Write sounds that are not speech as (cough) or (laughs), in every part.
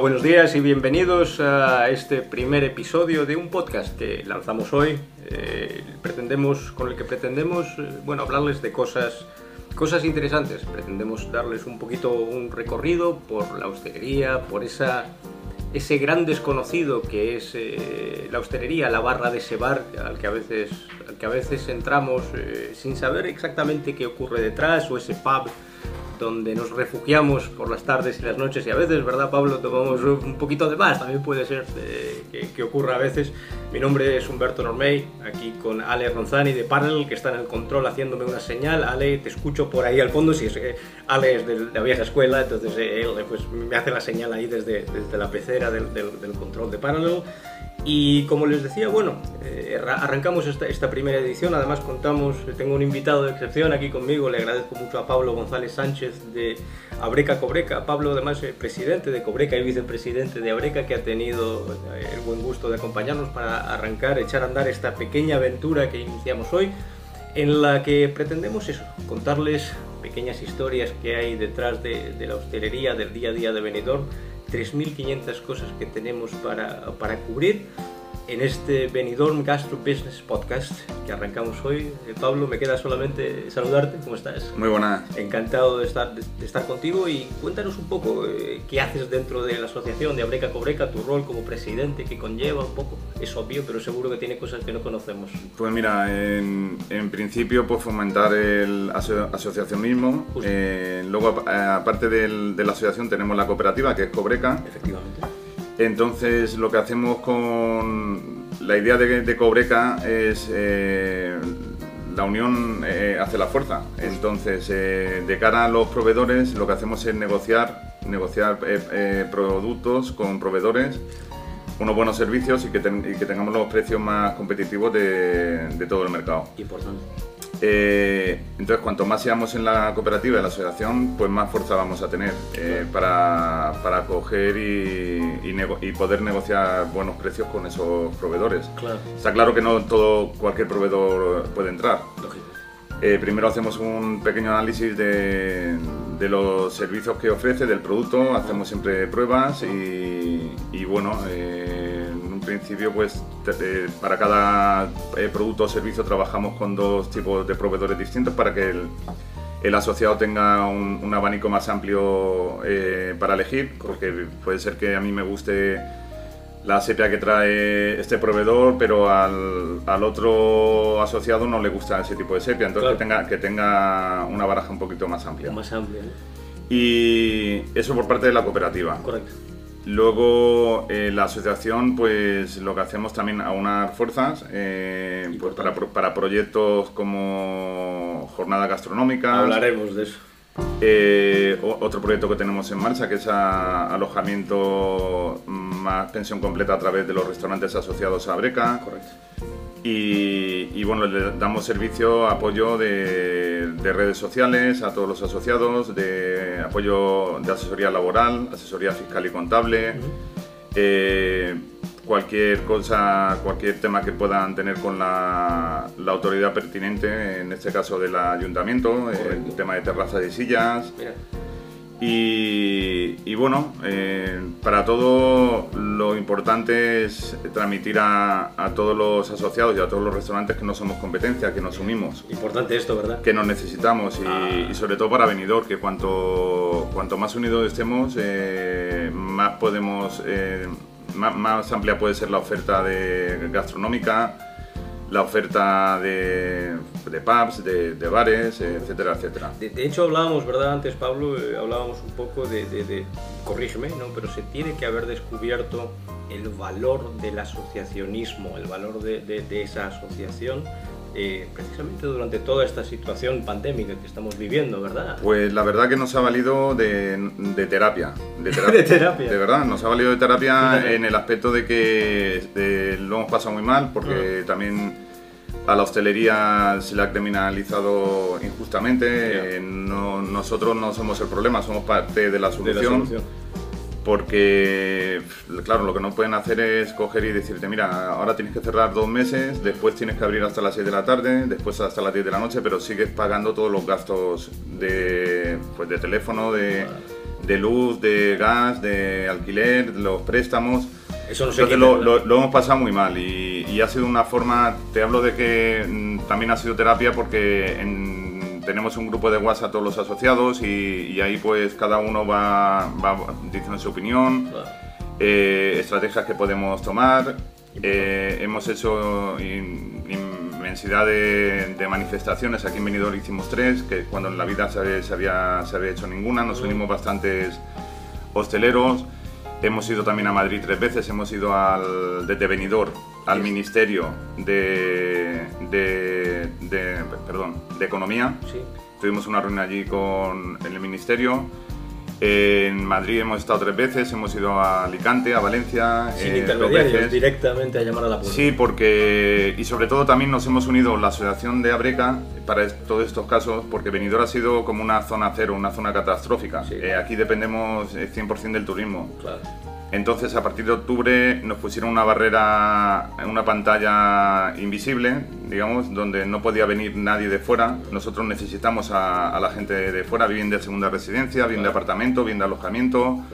Buenos días y bienvenidos a este primer episodio de un podcast que lanzamos hoy. Eh, pretendemos, con el que pretendemos, eh, bueno, hablarles de cosas, cosas interesantes. Pretendemos darles un poquito un recorrido por la hostelería, por esa, ese gran desconocido que es eh, la hostelería, la barra de ese bar al que a veces, al que a veces entramos sin saber exactamente qué ocurre detrás o ese pub donde nos refugiamos por las tardes y las noches y a veces, ¿verdad Pablo? Tomamos un poquito de más, también puede ser eh, que, que, ocurra a veces. Mi nombre es Humberto Normey, aquí con Ale Ronzani de Parallel, que está en el control haciéndome una señal. Ale, te escucho por ahí al fondo, si es, eh, Ale es de la vieja escuela, entonces eh, él pues, me hace la señal ahí desde, desde la pecera del, del, del control de Parallel. Y como les decía, bueno, eh, arrancamos esta, esta, primera edición, además contamos, tengo un invitado de excepción aquí conmigo, le agradezco mucho a Pablo González Sánchez de Abreca Cobreca, Pablo además es presidente de Cobreca y vicepresidente de Abreca que ha tenido eh, el buen gusto de acompañarnos para arrancar, echar a andar esta pequeña aventura que iniciamos hoy, en la que pretendemos eso, contarles pequeñas historias que hay detrás de, de la hostelería, del día a día de Benidorm, 3.500 cosas que tenemos para, para cubrir en este Benidorm Gastro Business Podcast que arrancamos hoy. Eh, Pablo, me queda solamente saludarte. ¿Cómo estás? Muy buena. Encantado de estar, de, de estar contigo y cuéntanos un poco eh, qué haces dentro de la asociación de Abreca Cobreca, tu rol como presidente, qué conlleva un poco. Es obvio, pero seguro que tiene cosas que no conocemos. Pues mira, en, en principio pues fomentar el aso asociacionismo. Eh, luego, aparte del, de la asociación, tenemos la cooperativa que es Cobreca. Efectivamente. Entonces lo que hacemos con la idea de, Cobreca es eh, la unión eh, hace la fuerza. Entonces eh, de cara a los proveedores lo que hacemos es negociar, negociar productos con proveedores, unos buenos servicios y que, ten, y que tengamos los precios más competitivos de, de todo el mercado. Importante. Eh, entonces, cuanto más seamos en la cooperativa, en la asociación, pues más fuerza vamos a tener eh, para, para coger y, y, y, poder negociar buenos precios con esos proveedores. Claro. Está claro que no todo cualquier proveedor puede entrar. Eh, primero hacemos un pequeño análisis de, de, los servicios que ofrece, del producto, hacemos siempre pruebas y, y bueno, eh, principio pues te, para cada eh, producto o servicio trabajamos con dos tipos de proveedores distintos para que el, el asociado tenga un, un, abanico más amplio eh, para elegir, porque puede ser que a mí me guste la sepia que trae este proveedor, pero al, al, otro asociado no le gusta ese tipo de sepia, entonces claro. que, tenga, que tenga una baraja un poquito más amplia. Más amplia. Y eso por parte de la cooperativa. Correcto. Luego eh, la asociación, pues lo que hacemos también aunar fuerzas eh, pues, para, para proyectos como jornada gastronómica. Hablaremos de eso. Eh, otro proyecto que tenemos en marcha que es a, alojamiento más pensión completa a través de los restaurantes asociados a Breca. Correcto. Y, y, bueno, le damos servicio, apoyo de, de, redes sociales a todos los asociados, de apoyo de asesoría laboral, asesoría fiscal y contable, eh, cualquier cosa, cualquier tema que puedan tener con la, la, autoridad pertinente, en este caso del ayuntamiento, el tema de terrazas y sillas. Mira. Y, y, bueno, eh, para todo lo importante es transmitir a, a, todos los asociados y a todos los restaurantes que no somos competencia, que nos unimos. Importante esto, ¿verdad? Que nos necesitamos y, ah. y sobre todo para venidor, que cuanto, cuanto más unidos estemos, eh, más podemos, eh, más, más, amplia puede ser la oferta de gastronómica la oferta de, de pubs, de, de, bares, etcétera, etcétera. De, hecho hablábamos, ¿verdad? Antes, Pablo, eh, hablábamos un poco de, de, corrígeme, ¿no? Pero se tiene que haber descubierto el valor del asociacionismo, el valor de, esa asociación eh, precisamente durante toda esta situación pandémica que estamos viviendo, ¿verdad? Pues la verdad que nos ha valido de, de terapia. De (laughs) terapia. de terapia. De verdad, nos ha valido de terapia en el aspecto de que lo hemos pasado muy mal, porque uh también a la hostelería se le ha criminalizado injustamente. Eh, no, nosotros no somos el problema, somos parte de la solución. De la solución porque, claro, lo que no pueden hacer es coger y decirte, mira, ahora tienes que cerrar dos meses, después tienes que abrir hasta las 6 de la tarde, después hasta las 10 de la noche, pero sigues pagando todos los gastos de, pues, de teléfono, de, de luz, de gas, de alquiler, los préstamos. Eso no Entonces lo, ¿verdad? lo- lo hemos pasado muy mal y, y ha sido una forma, te hablo de que mm, también ha sido terapia porque en- tenemos un grupo de WhatsApp todos los asociados y, y ahí pues cada uno va, va diciendo su opinión, Claro. eh, estrategias que podemos tomar. Eh, hemos hecho in- inmensidad de, de manifestaciones, aquí en Benidorm hicimos tres, que cuando en la vida se, se había, se había hecho ninguna, nos unimos bastantes hosteleros. Hemos ido también a Madrid tres veces, hemos ido al, desde Benidorm al Ministerio de, de, de- perdón, de Economía. Sí. Tuvimos una reunión allí con el Ministerio. En Madrid hemos estado tres veces, hemos ido a Alicante, a Valencia. Sin eh, intermediarios, directamente a llamar a la puerta. Sí, porque y sobre todo también nos hemos unido la asociación de Abreca para todos estos casos, porque Benidorm ha sido como una zona cero, una zona catastrófica. Sí. Eh, aquí dependemos eh, 100% del turismo. Claro. Entonces, a partir de octubre nos pusieron una barrera, una pantalla invisible, digamos, donde no podía venir nadie de fuera. Nosotros necesitamos a, a la gente de fuera, bien de segunda residencia, bien de apartamento, bien de alojamiento,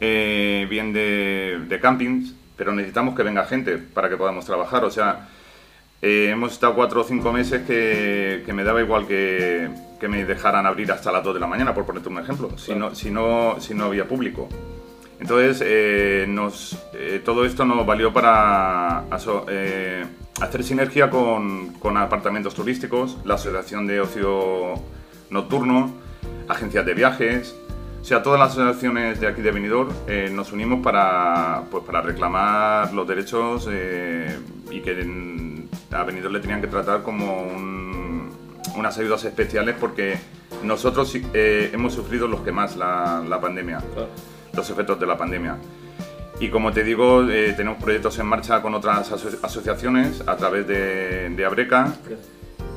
eh, bien de, de campings, pero necesitamos que venga gente para que podamos trabajar. O sea, eh, hemos estado cuatro o cinco meses que, que me daba igual que, que me dejaran abrir hasta las 2 de la mañana, por ponerte un ejemplo, si, no, si, no, si no había público. Entonces, eh, eh, todo esto nos valió para eh, hacer sinergia con, apartamentos turísticos, la Asociación de Ocio Nocturno, agencias de viajes, o sea, todas las asociaciones de aquí de Benidorm nos unimos para, pues, para reclamar los derechos y que a Benidorm le tenían que tratar como un- unas ayudas especiales porque nosotros hemos sufrido los que más la, la pandemia claro. Los efectos de la pandemia. Y como te digo, eh, tenemos proyectos en marcha con otras aso- asociaciones a través de, Abreca.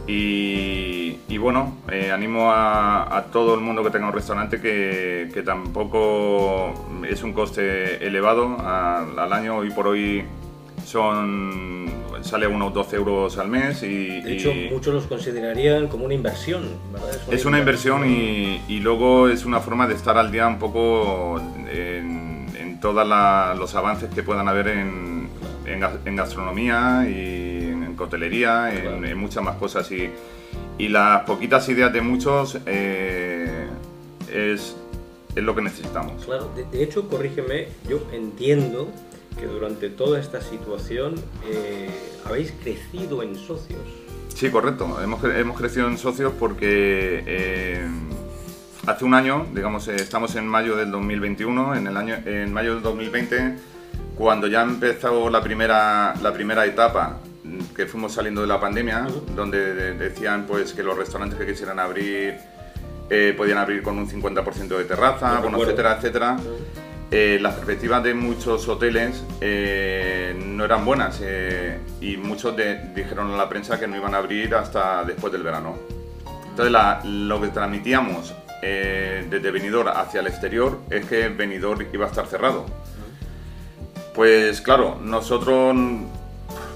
Y, bueno, eh, animo a, todo el mundo que tenga un restaurante que, tampoco es un coste elevado al año. Hoy por hoy son sale unos 12 euros al mes y, De hecho, y- muchos los considerarían como una inversión, ¿verdad? es una inversión y, y luego es una forma de estar al día un poco en, en todos los avances que puedan haber en, en gas- en gastronomía y en cotelería, en, Claro. en muchas más cosas. Y, y las poquitas ideas de muchos eh, es, es lo que necesitamos. Claro, de, de hecho, corrígeme, yo entiendo que durante toda esta situación eh, habéis crecido en socios. Sí, correcto. Hemos, hemos crecido en socios porque eh, hace un año, digamos, eh, estamos en mayo del 2021, en, el año, en mayo del 2020, cuando ya empezó la primera, la primera etapa que fuimos saliendo de la pandemia, donde de- decían pues que los restaurantes que quisieran abrir eh, podían abrir con un 50% de terraza, bueno, etcétera, etcétera. Eh, las perspectivas de muchos hoteles eh, no eran buenas eh, y muchos dijeron a la prensa que no iban a abrir hasta después del verano. Entonces lo que transmitíamos desde Benidorm hacia el exterior es que Benidorm iba a estar cerrado. Pues claro, nosotros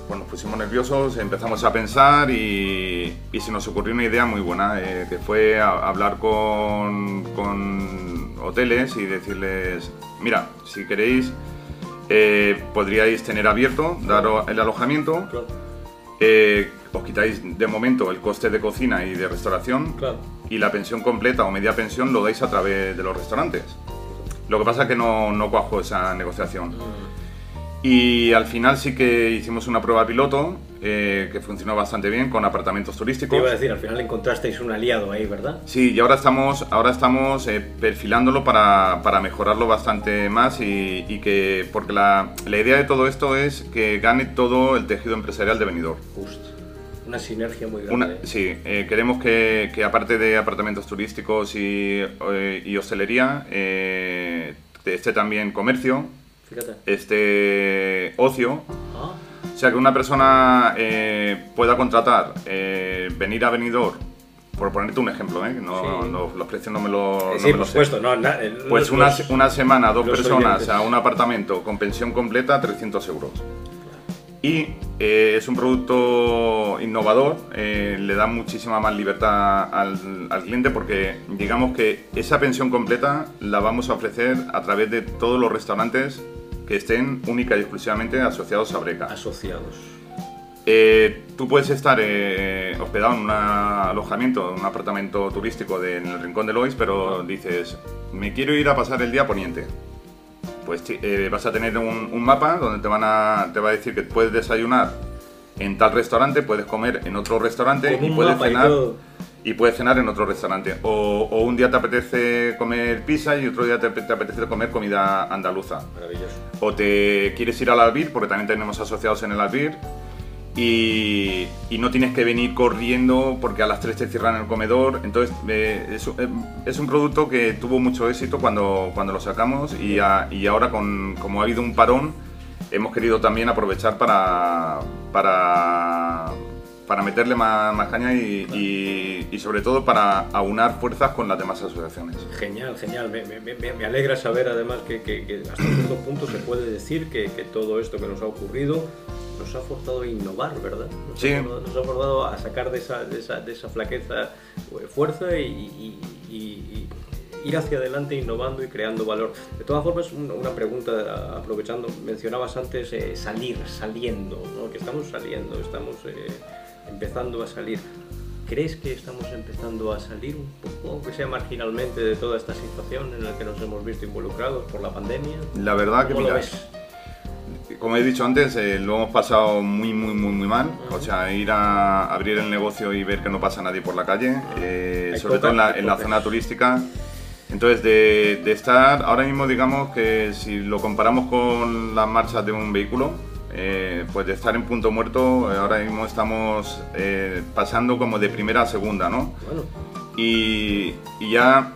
pues, nos pusimos nerviosos, empezamos a pensar y, se nos ocurrió una idea muy buena, que fue hablar con hoteles y decirles, mira, si queréis, eh, podríais tener abierto, dar el alojamiento, Claro, eh, os quitáis de momento el coste de cocina y de restauración claro. y la pensión completa o media pensión lo dais a través de los restaurantes. Lo que pasa es que no, no cuajó esa negociación. Y al final sí que hicimos una prueba piloto eh, que funcionó bastante bien con apartamentos Te turísticos. iba a decir, al final encontrasteis un aliado ahí, ¿verdad? Sí, y ahora estamos, ahora estamos eh, perfilándolo para, para mejorarlo bastante más y, y que, porque la, la idea de todo esto es que gane todo el tejido empresarial de Benidorm. Justo. Una sinergia muy grande. Una- sí, eh, queremos que, que aparte de apartamentos turísticos y, eh, y hostelería, eh, esté también comercio, Fíjate. esté ocio, Ah, o sea que una persona eh, pueda contratar, eh, venir a Benidorm, por ponerte un ejemplo, ¿eh? no, Sí. no- los precios no me lo, no sí, me por lo sé. supuesto. No, na- Pues los- una, una semana, dos los personas oyentes. a un apartamento con pensión completa, 300 euros. y eh, es un producto innovador, eh, le da muchísima más libertad al, al, cliente porque digamos que esa pensión completa la vamos a ofrecer a través de todos los restaurantes que estén única y exclusivamente asociados a Breca. Asociados. Eh, tú puedes estar hospedado en un alojamiento, en un apartamento turístico de, en el Rincón de Lois, pero dices, me quiero ir a pasar el día poniente pues eh, vas a tener un, mapa donde te, van a, te va a decir que puedes desayunar en tal restaurante, puedes comer en otro restaurante y puedes cenar y, puedes cenar en otro restaurante. O, un día te apetece comer pizza y otro día te, te, apetece comer comida andaluza. Maravilloso. O te quieres ir al Albir, porque también tenemos asociados en el Albir y, no tienes que venir corriendo porque a las 3 te cierran el comedor. Entonces eh, eh, es, un producto que tuvo mucho éxito cuando, cuando lo sacamos y, ahora con, como ha habido un parón hemos querido también aprovechar para, para, para meterle más, caña y, sobre todo para aunar fuerzas con las demás asociaciones. Genial, genial. Me, alegra saber además que, hasta cierto punto se puede decir que, que todo esto que nos ha ocurrido nos ha forzado a innovar, ¿verdad? Nos, sí. ha, nos ha forzado a sacar de esa, de esa, de esa flaqueza eh, fuerza y, ir hacia adelante innovando y creando valor. De todas formas, una, pregunta, aprovechando, mencionabas antes eh, salir, saliendo, ¿no? que estamos saliendo, estamos eh, empezando a salir. ¿Crees que estamos empezando a salir un poco, aunque sea marginalmente, de toda esta situación en la que nos hemos visto involucrados por la pandemia? La verdad que mira, como he dicho antes, eh, lo hemos pasado muy, muy, muy, muy mal. O sea, ir a abrir el negocio y ver que no pasa nadie por la calle, eh, sobre todo en la, zona turística. Entonces, de, estar ahora mismo, digamos que si lo comparamos con las marchas de un vehículo, eh, pues de estar en punto muerto, ahora mismo estamos pasando como de primera a segunda, ¿no? Bueno. Y, y ya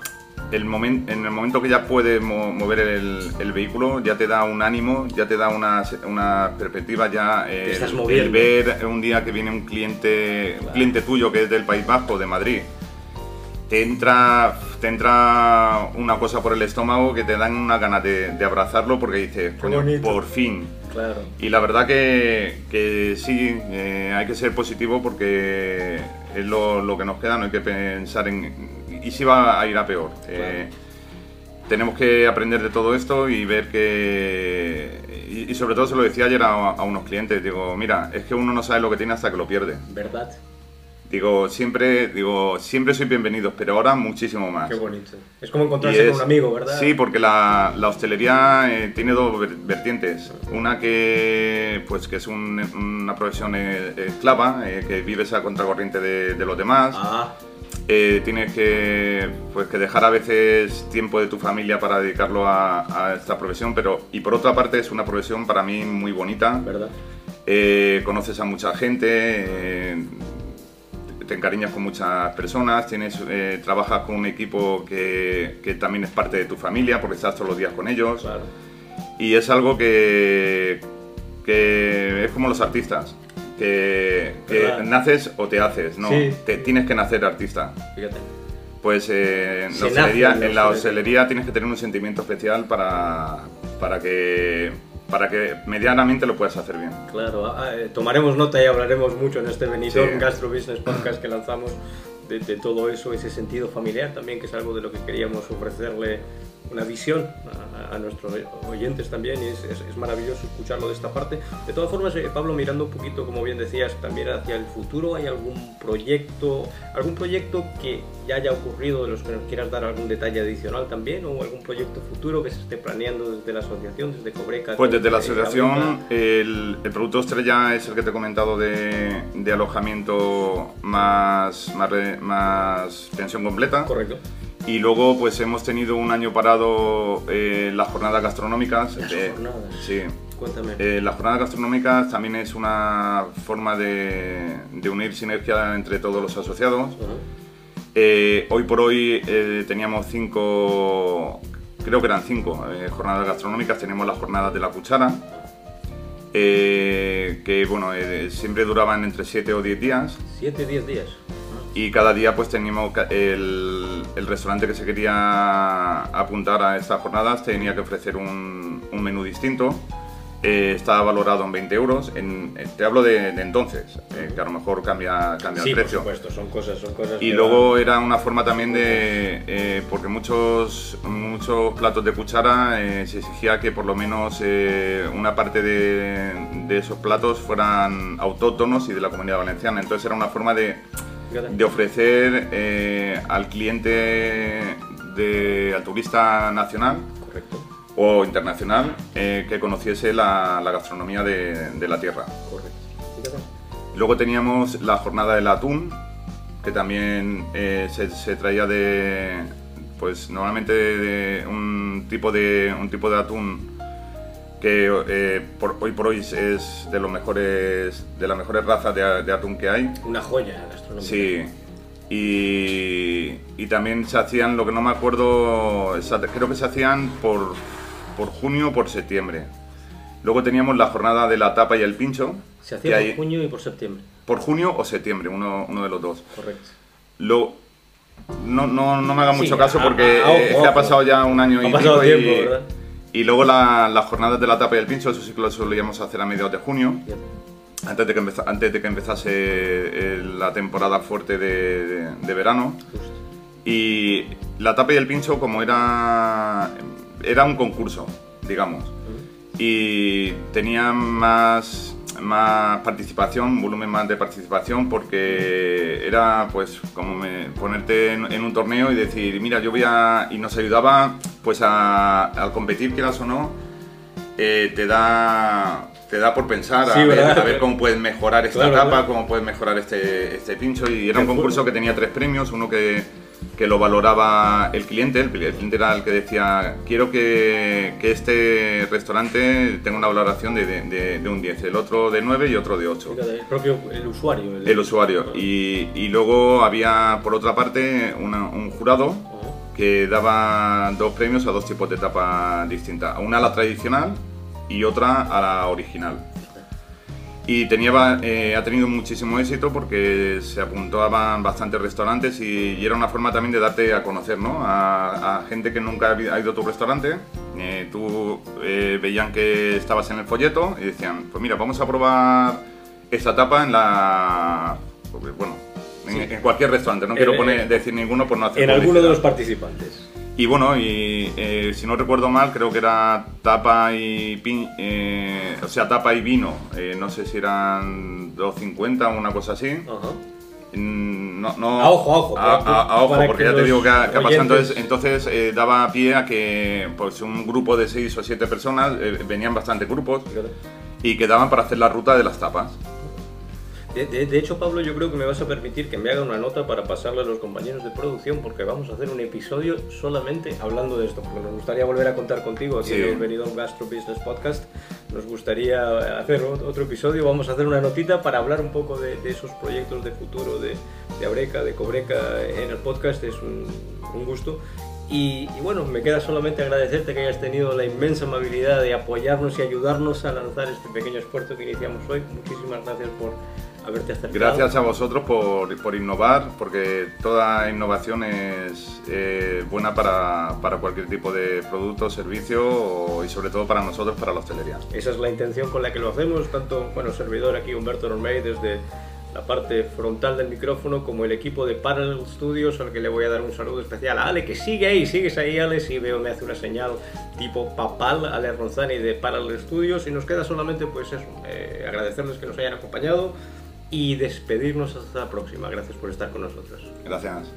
el en el momento que ya puedes mover el, vehículo, ya te da un ánimo, ya te da una, una perspectiva, ya el, ver un día que viene un cliente, cliente tuyo que es del País Vasco, de Madrid, te entra, te entra una cosa por el estómago que te dan una ganas de, abrazarlo porque dices, por fin. Claro. Y la verdad que, que sí, eh, hay que ser positivo porque es lo, lo que nos queda, no hay que pensar en y si va a ir a peor. Eh, tenemos que aprender de todo esto y ver que... Y, sobre todo se lo decía ayer a, unos clientes, digo, mira, es que uno no sabe lo que tiene hasta que lo pierde. ¿Verdad? Digo, siempre, digo, siempre soy bienvenido, pero ahora muchísimo más. Qué bonito. Es como encontrarse con un amigo, ¿verdad? Sí, porque la, la hostelería eh, tiene dos vertientes. Una que, pues, que es una profesión eh, esclava, que vives a contracorriente de, de los demás. Ah eh, tienes que, pues, que dejar a veces tiempo de tu familia para dedicarlo a, esta profesión, pero y por otra parte es una profesión para mí muy bonita. ¿Verdad? Eh, conoces a mucha gente, eh, te encariñas con muchas personas, tienes, eh, trabajas con un equipo que, que, también es parte de tu familia porque estás todos los días con ellos. Claro. Y es algo que, que es como los artistas que, naces o te haces, ¿no? Te tienes que nacer artista. Fíjate. Pues eh, en, la hostelería, tienes que tener un sentimiento especial para, para que para que medianamente lo puedas hacer bien. Claro, ah, eh, tomaremos nota y hablaremos mucho en este Benidorm Gastro Business Podcast que lanzamos de, de, todo eso, ese sentido familiar también, que es algo de lo que queríamos ofrecerle una visión a, nuestros oyentes también y es, es, maravilloso escucharlo de esta parte. De todas formas, eh, Pablo, mirando un poquito, como bien decías, también hacia el futuro, ¿hay algún proyecto, algún proyecto que ya haya ocurrido de los que nos quieras dar algún detalle adicional también o algún proyecto futuro que se esté planeando desde la asociación, desde Cobreca? Pues desde la asociación, el, el, producto estrella es el que te he comentado de, de alojamiento más, más, más pensión completa. Correcto. Y luego pues hemos tenido un año parado eh, las jornadas gastronómicas. Las jornadas. Sí. Cuéntame. Eh, las jornadas gastronómicas también es una forma de, de unir sinergia entre todos los asociados. Eh, hoy por hoy teníamos cinco, creo que eran cinco jornadas gastronómicas. Tenemos las jornadas de la cuchara, que bueno, siempre duraban entre 7 o 10 días. 7 o 10 días y cada día pues teníamos el, el, restaurante que se quería apuntar a estas jornadas tenía que ofrecer un, un menú distinto eh, estaba valorado en 20 euros. En, eh, te hablo de, de entonces, eh, que a lo mejor cambia, cambia Sí, el por precio. supuesto, son cosas, son cosas. Y luego era una forma también de, eh, porque muchos, muchos platos de cuchara eh, se exigía que por lo menos eh, una parte de, de esos platos fueran autóctonos y de la comunidad valenciana. Entonces era una forma de. De ofrecer eh, al cliente, de, al turista nacional Correcto, o internacional eh, que conociese la, la gastronomía de, de la tierra. correcto. Luego teníamos la jornada del atún, que también eh, se, se traía de, pues normalmente de un tipo de, un tipo de atún que eh, por- hoy por hoy es de los mejores, de las mejores razas de, de atún que hay. Una joya gastronómica. Sí. Y, y también se hacían, lo que no me acuerdo, creo que se hacían por, por junio o por septiembre. Luego teníamos la jornada de la tapa y el pincho. Se hacía hay- por junio y por septiembre. por junio o septiembre, uno, uno de los dos. Correcto. Lo, no, no, no me haga Sí, mucho caso porque a- a- eh, es ojo, que ha ojo. pasado ya un año Ha y pasado tiempo, y, ¿verdad? Y luego la- las jornadas de la tapa y el pincho, eso sí que lo solíamos hacer a mediados de junio, antes de que, antes de que empezase eh, la temporada fuerte de, verano. Y la tapa y el pincho como era, era un concurso, digamos. Y tenía más, más participación, volumen más de participación, porque era pues como me- ponerte en, en un torneo y decir, mira, yo voy a... Y nos ayudaba pues a, al competir, quieras o no, eh, te da... Te da por pensar a, Sí, ver, ¿verdad? a ver cómo puedes mejorar esta Claro, tapa, claro. cómo puedes mejorar este, este pincho. Y era un concurso que tenía tres premios, uno que, que lo valoraba el cliente, el cliente era el que decía, quiero que, que este restaurante tenga una valoración de, de- de- de un 10, el otro de 9 y otro de 8. Fíjate, el propio el usuario. El usuario. Y, y luego había, por otra parte, una- un jurado que daba dos premios a dos tipos de tapa distintas. Una a la tradicional y otra a la original. Y tenía, eh, ha tenido muchísimo éxito porque se apuntaban bastantes restaurantes y, y era una forma también de darte a conocer ¿no? a, a gente que nunca ha ido a tu restaurante. Eh, tú eh, veían que estabas en el folleto y decían, pues mira, vamos a probar esta tapa en la... pues, Bueno, en, Sí. en cualquier restaurante, no quiero En- poner, decir ninguno por no hacer En alguno de publicidad. los participantes. Y bueno, y eh, si no recuerdo mal, creo que era tapa y pin- eh, o sea, tapa y vino. Eh, no sé si eran 2.50 o una cosa así. Ajá. Mm, No, no, A ojo, a ojo, A, para- a- a ojo, porque que ya te digo que ha, que ha pasado. Entonces, entonces eh, daba pie a que pues, un grupo de 6 o 7 personas, eh, venían bastantes grupos, y quedaban para hacer la ruta de las tapas. De, de- de hecho, Pablo, yo creo que me vas a permitir que me haga una nota para pasarle a los compañeros de producción porque vamos a hacer un episodio solamente hablando de esto. Porque nos gustaría volver a contar contigo aquí Sí. en el Benidorm Gastro Business Podcast. Nos gustaría hacer ot- otro episodio. Vamos a hacer una notita para hablar un poco de, de esos proyectos de futuro de, de Abreca, de Cobreca en el podcast. Es un, un gusto. Y, y bueno, me queda solamente agradecerte que hayas tenido la inmensa amabilidad de apoyarnos y ayudarnos a lanzar este pequeño esfuerzo que iniciamos hoy. Muchísimas gracias por haberte acercado. Gracias a vosotros por, por innovar, porque toda innovación es eh, buena para, para cualquier tipo de producto, servicio o- y sobre todo para nosotros, para la hostelería. Esa es la intención con la que lo hacemos, tanto, bueno, servidor aquí Humberto Normey desde la parte frontal del micrófono como el equipo de Parallel Studios al que le voy a dar un saludo especial a Ale que sigue ahí, sigues ahí Ale, si veo me hace una señal tipo papal, Ale Ronzani de Parallel Studios y nos queda solamente pues eso, eh, agradecerles que nos hayan acompañado y despedirnos hasta la próxima, gracias por estar con nosotros. Gracias.